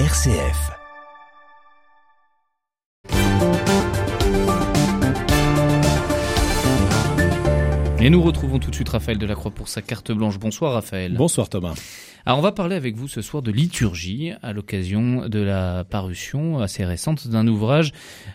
RCF. Et nous retrouvons tout de suite Raphaël Delacroix pour sa carte blanche. Bonsoir Raphaël. Bonsoir Thomas. Alors on va parler avec vous ce soir de liturgie à l'occasion de la parution assez récente d'un ouvrage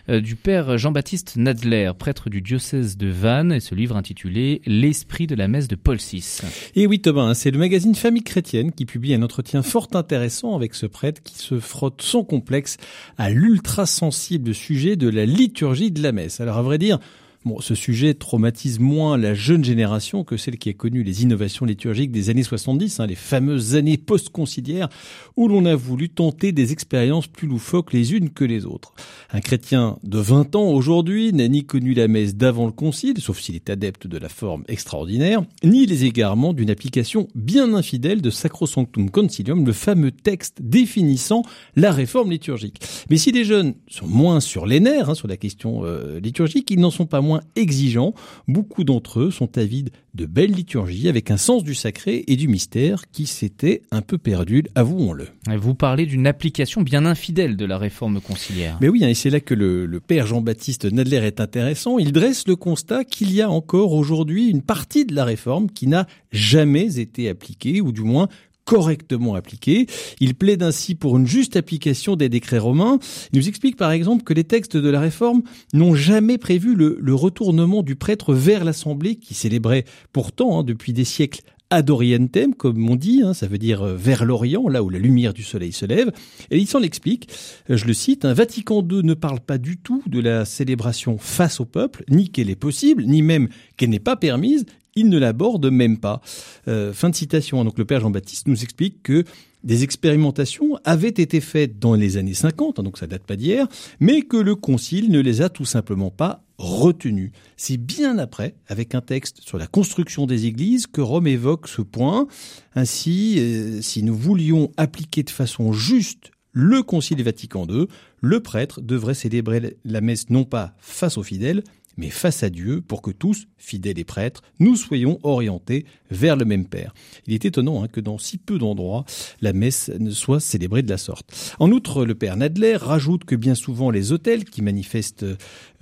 euh, du père Jean-Baptiste Nadler, prêtre du diocèse de Vannes, et ce livre intitulé L'esprit de la messe de Paul VI. Et oui Thomas, hein, c'est le magazine Famille chrétienne qui publie un entretien fort intéressant avec ce prêtre qui se frotte son complexe à l'ultra sensible sujet de la liturgie de la messe. Alors à vrai dire, Bon, ce sujet traumatise moins la jeune génération que celle qui a connu les innovations liturgiques des années 70, hein, les fameuses années post-conciliaires, où l'on a voulu tenter des expériences plus loufoques les unes que les autres. Un chrétien de 20 ans aujourd'hui n'a ni connu la messe d'avant le concile, sauf s'il est adepte de la forme extraordinaire, ni les égarements d'une application bien infidèle de Sacrosanctum Concilium, le fameux texte définissant la réforme liturgique. Mais si les jeunes sont moins sur les nerfs, hein, sur la question euh, liturgique, ils n'en sont pas moins exigeants. Beaucoup d'entre eux sont avides de belles liturgies avec un sens du sacré et du mystère qui s'était un peu perdu, avouons-le. Vous parlez d'une application bien infidèle de la réforme conciliaire. Mais oui, hein, et c'est là que le, le père Jean-Baptiste Nadler est intéressant. Il dresse le constat qu'il y a encore aujourd'hui une partie de la réforme qui n'a jamais été appliquée, ou du moins correctement appliqué. Il plaide ainsi pour une juste application des décrets romains. Il nous explique par exemple que les textes de la réforme n'ont jamais prévu le, le, retournement du prêtre vers l'assemblée qui célébrait pourtant hein, depuis des siècles ad orientem, comme on dit, hein, ça veut dire euh, vers l'Orient, là où la lumière du soleil se lève. Et il s'en explique, euh, je le cite, un Vatican II ne parle pas du tout de la célébration face au peuple, ni qu'elle est possible, ni même qu'elle n'est pas permise, il ne l'aborde même pas. Euh, fin de citation. Donc le père Jean-Baptiste nous explique que des expérimentations avaient été faites dans les années 50, hein, donc ça date pas d'hier, mais que le concile ne les a tout simplement pas retenues. C'est bien après, avec un texte sur la construction des églises, que Rome évoque ce point. Ainsi, euh, si nous voulions appliquer de façon juste le concile Vatican II, le prêtre devrait célébrer la messe non pas face aux fidèles, mais face à Dieu pour que tous, fidèles et prêtres, nous soyons orientés vers le même Père. Il est étonnant hein, que dans si peu d'endroits, la messe ne soit célébrée de la sorte. En outre, le Père Nadler rajoute que bien souvent les hôtels, qui manifestent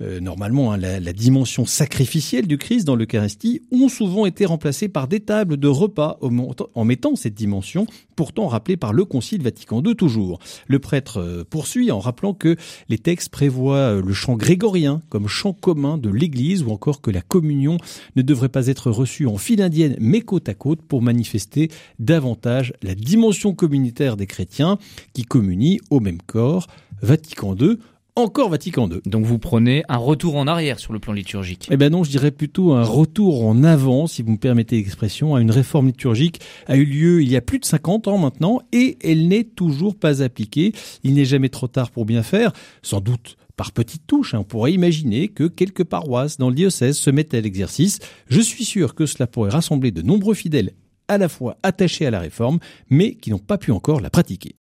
euh, normalement hein, la, la, dimension sacrificielle du Christ dans l'Eucharistie, ont souvent été remplacés par des tables de repas en mettant cette dimension, pourtant rappelée par le Concile Vatican II toujours. Le prêtre euh, poursuit en rappelant que les textes prévoient euh, le chant grégorien comme chant commun de l'Église ou encore que la communion ne devrait pas être reçue en file indienne mais côte à côte pour manifester davantage la dimension communautaire des chrétiens qui communient au même corps. Vatican II encore Vatican II. Donc vous prenez un retour en arrière sur le plan liturgique. Eh ben non, je dirais plutôt un retour en avant, si vous me permettez l'expression. Une réforme liturgique a eu lieu il y a plus de 50 ans maintenant et elle n'est toujours pas appliquée. Il n'est jamais trop tard pour bien faire. Sans doute par petites touches. Hein. On pourrait imaginer que quelques paroisses dans le diocèse se mettent à l'exercice. Je suis sûr que cela pourrait rassembler de nombreux fidèles à la fois attachés à la réforme, mais qui n'ont pas pu encore la pratiquer.